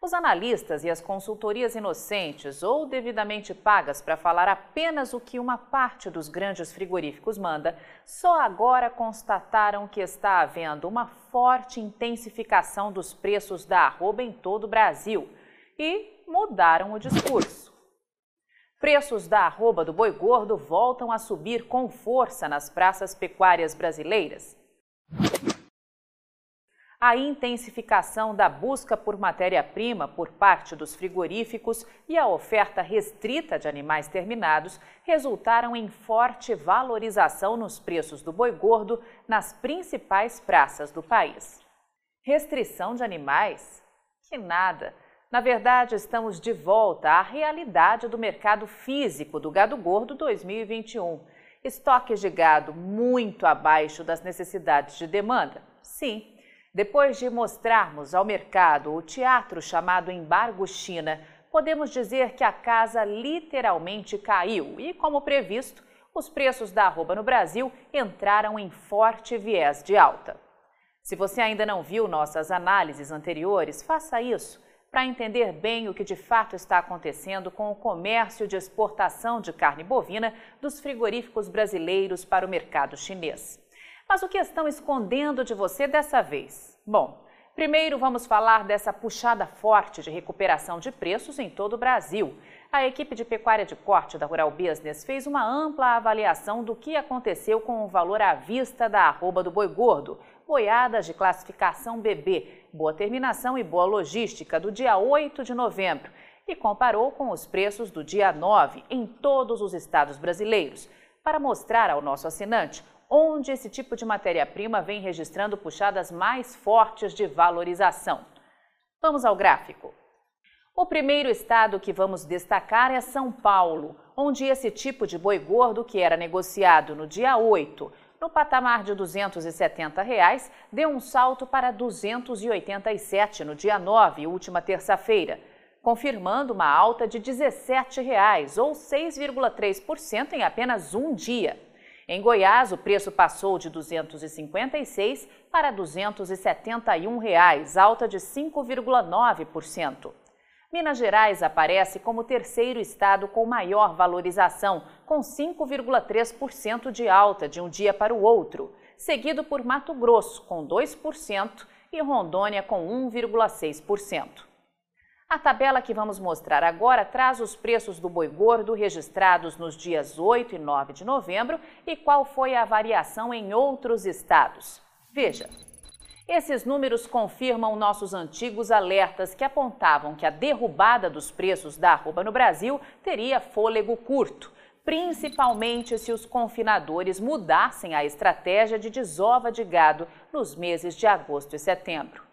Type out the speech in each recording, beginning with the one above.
Os analistas e as consultorias inocentes ou devidamente pagas para falar apenas o que uma parte dos grandes frigoríficos manda, só agora constataram que está havendo uma forte intensificação dos preços da arroba em todo o Brasil e mudaram o discurso. Preços da arroba do boi gordo voltam a subir com força nas praças pecuárias brasileiras a intensificação da busca por matéria-prima por parte dos frigoríficos e a oferta restrita de animais terminados resultaram em forte valorização nos preços do boi gordo nas principais praças do país. Restrição de animais? Que nada! Na verdade, estamos de volta à realidade do mercado físico do gado gordo 2021. Estoques de gado muito abaixo das necessidades de demanda? Sim depois de mostrarmos ao mercado o teatro chamado Embargo China, podemos dizer que a casa literalmente caiu e, como previsto, os preços da arroba no Brasil entraram em forte viés de alta. Se você ainda não viu nossas análises anteriores, faça isso para entender bem o que de fato está acontecendo com o comércio de exportação de carne bovina dos frigoríficos brasileiros para o mercado chinês. Mas o que estão escondendo de você dessa vez? Bom, primeiro vamos falar dessa puxada forte de recuperação de preços em todo o Brasil. A equipe de pecuária de corte da Rural Business fez uma ampla avaliação do que aconteceu com o valor à vista da arroba do boi gordo, boiadas de classificação BB, boa terminação e boa logística do dia 8 de novembro e comparou com os preços do dia 9 em todos os estados brasileiros, para mostrar ao nosso assinante onde esse tipo de matéria-prima vem registrando puxadas mais fortes de valorização. Vamos ao gráfico. O primeiro estado que vamos destacar é São Paulo, onde esse tipo de boi gordo, que era negociado no dia 8, no patamar de 270 reais, deu um salto para R$ 287 no dia 9, última terça-feira, confirmando uma alta de 17 reais, ou 6,3% em apenas um dia. Em Goiás, o preço passou de R$ 256 para 271 reais, alta de 5,9%. Minas Gerais aparece como terceiro estado com maior valorização, com 5,3% de alta de um dia para o outro, seguido por Mato Grosso, com 2%, e Rondônia, com 1,6%. A tabela que vamos mostrar agora traz os preços do boi gordo registrados nos dias 8 e 9 de novembro e qual foi a variação em outros estados. Veja. Esses números confirmam nossos antigos alertas que apontavam que a derrubada dos preços da arroba no Brasil teria fôlego curto, principalmente se os confinadores mudassem a estratégia de desova de gado nos meses de agosto e setembro.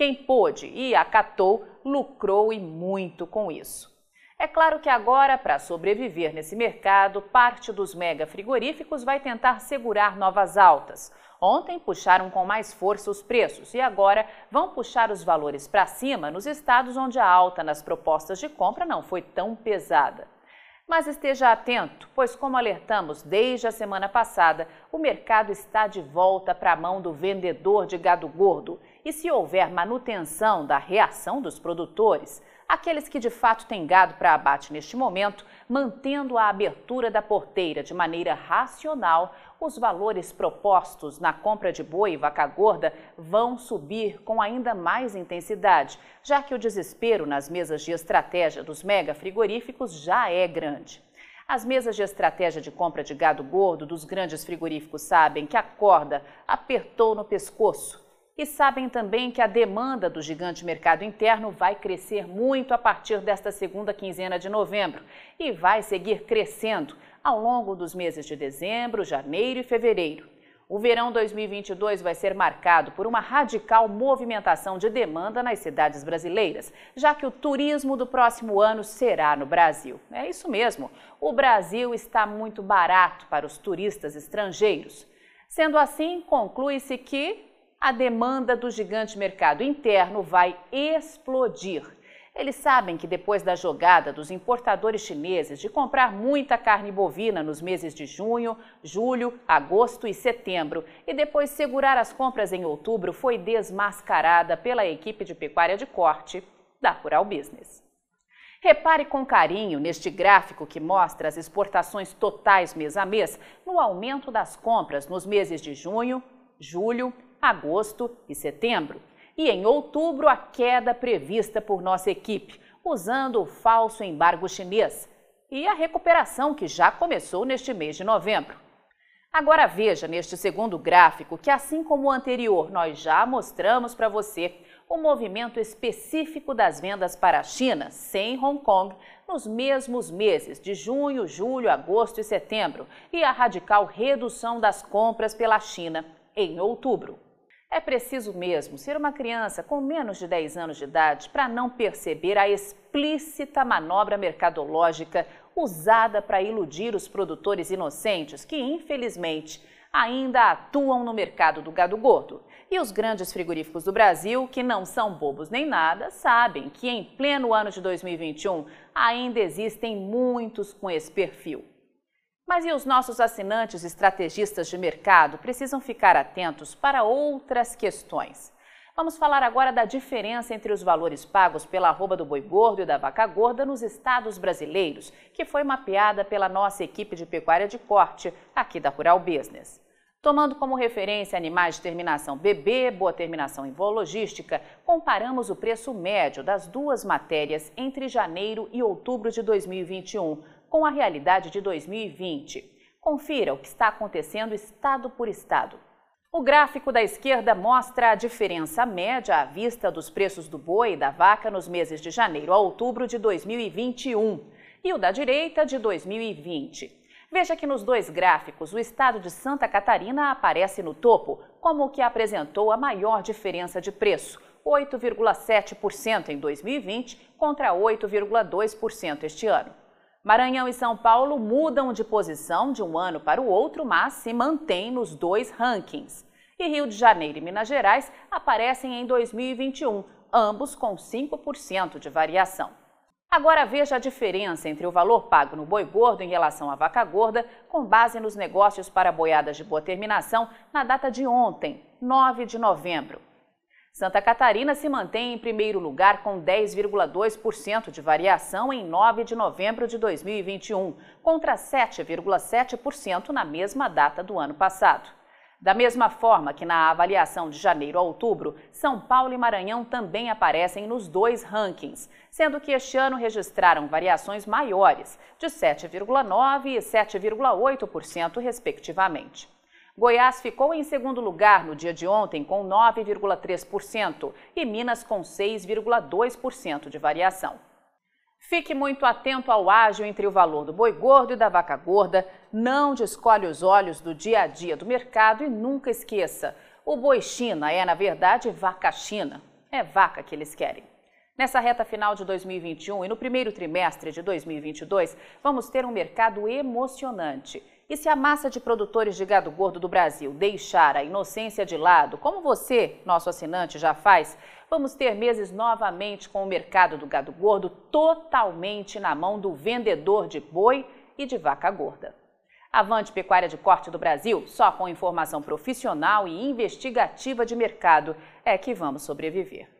Quem pôde e acatou lucrou e muito com isso. É claro que agora, para sobreviver nesse mercado, parte dos mega frigoríficos vai tentar segurar novas altas. Ontem puxaram com mais força os preços e agora vão puxar os valores para cima nos estados onde a alta nas propostas de compra não foi tão pesada. Mas esteja atento, pois, como alertamos desde a semana passada, o mercado está de volta para a mão do vendedor de gado gordo. E se houver manutenção da reação dos produtores, aqueles que de fato têm gado para abate neste momento, mantendo a abertura da porteira de maneira racional, os valores propostos na compra de boi e vaca gorda vão subir com ainda mais intensidade, já que o desespero nas mesas de estratégia dos mega frigoríficos já é grande. As mesas de estratégia de compra de gado gordo dos grandes frigoríficos sabem que a corda apertou no pescoço e sabem também que a demanda do gigante mercado interno vai crescer muito a partir desta segunda quinzena de novembro e vai seguir crescendo ao longo dos meses de dezembro, janeiro e fevereiro. O verão 2022 vai ser marcado por uma radical movimentação de demanda nas cidades brasileiras, já que o turismo do próximo ano será no Brasil. É isso mesmo, o Brasil está muito barato para os turistas estrangeiros. Sendo assim, conclui-se que a demanda do gigante mercado interno vai explodir. Eles sabem que depois da jogada dos importadores chineses de comprar muita carne bovina nos meses de junho, julho, agosto e setembro e depois segurar as compras em outubro foi desmascarada pela equipe de pecuária de corte, da Rural Business. Repare com carinho neste gráfico que mostra as exportações totais mês a mês no aumento das compras nos meses de junho, julho, agosto e setembro. E em outubro, a queda prevista por nossa equipe, usando o falso embargo chinês. E a recuperação que já começou neste mês de novembro. Agora veja neste segundo gráfico que, assim como o anterior, nós já mostramos para você o movimento específico das vendas para a China, sem Hong Kong, nos mesmos meses de junho, julho, agosto e setembro, e a radical redução das compras pela China em outubro. É preciso mesmo ser uma criança com menos de 10 anos de idade para não perceber a explícita manobra mercadológica usada para iludir os produtores inocentes que, infelizmente, ainda atuam no mercado do gado gordo. E os grandes frigoríficos do Brasil, que não são bobos nem nada, sabem que em pleno ano de 2021 ainda existem muitos com esse perfil. Mas e os nossos assinantes estrategistas de mercado precisam ficar atentos para outras questões. Vamos falar agora da diferença entre os valores pagos pela arroba do boi gordo e da vaca gorda nos estados brasileiros, que foi mapeada pela nossa equipe de pecuária de corte aqui da Rural Business. Tomando como referência animais de terminação BB, boa terminação em comparamos o preço médio das duas matérias entre janeiro e outubro de 2021 com a realidade de 2020. Confira o que está acontecendo estado por estado. O gráfico da esquerda mostra a diferença média à vista dos preços do boi e da vaca nos meses de janeiro a outubro de 2021 e o da direita de 2020. Veja que nos dois gráficos o estado de Santa Catarina aparece no topo como o que apresentou a maior diferença de preço, 8,7% em 2020 contra 8,2% este ano. Maranhão e São Paulo mudam de posição de um ano para o outro, mas se mantêm nos dois rankings. E Rio de Janeiro e Minas Gerais aparecem em 2021, ambos com 5% de variação. Agora veja a diferença entre o valor pago no boi gordo em relação à vaca gorda, com base nos negócios para boiadas de boa terminação na data de ontem, 9 de novembro. Santa Catarina se mantém em primeiro lugar com 10,2% de variação em 9 de novembro de 2021, contra 7,7% na mesma data do ano passado. Da mesma forma que na avaliação de janeiro a outubro, São Paulo e Maranhão também aparecem nos dois rankings, sendo que este ano registraram variações maiores, de 7,9% e 7,8%, respectivamente. Goiás ficou em segundo lugar no dia de ontem, com 9,3%, e Minas com 6,2% de variação. Fique muito atento ao ágio entre o valor do boi gordo e da vaca gorda, não descolhe os olhos do dia a dia do mercado e nunca esqueça: o boi China é, na verdade, vaca China. É vaca que eles querem. Nessa reta final de 2021 e no primeiro trimestre de 2022, vamos ter um mercado emocionante. E se a massa de produtores de gado gordo do Brasil deixar a inocência de lado, como você, nosso assinante, já faz, vamos ter meses novamente com o mercado do gado gordo totalmente na mão do vendedor de boi e de vaca gorda. Avante Pecuária de Corte do Brasil, só com informação profissional e investigativa de mercado é que vamos sobreviver.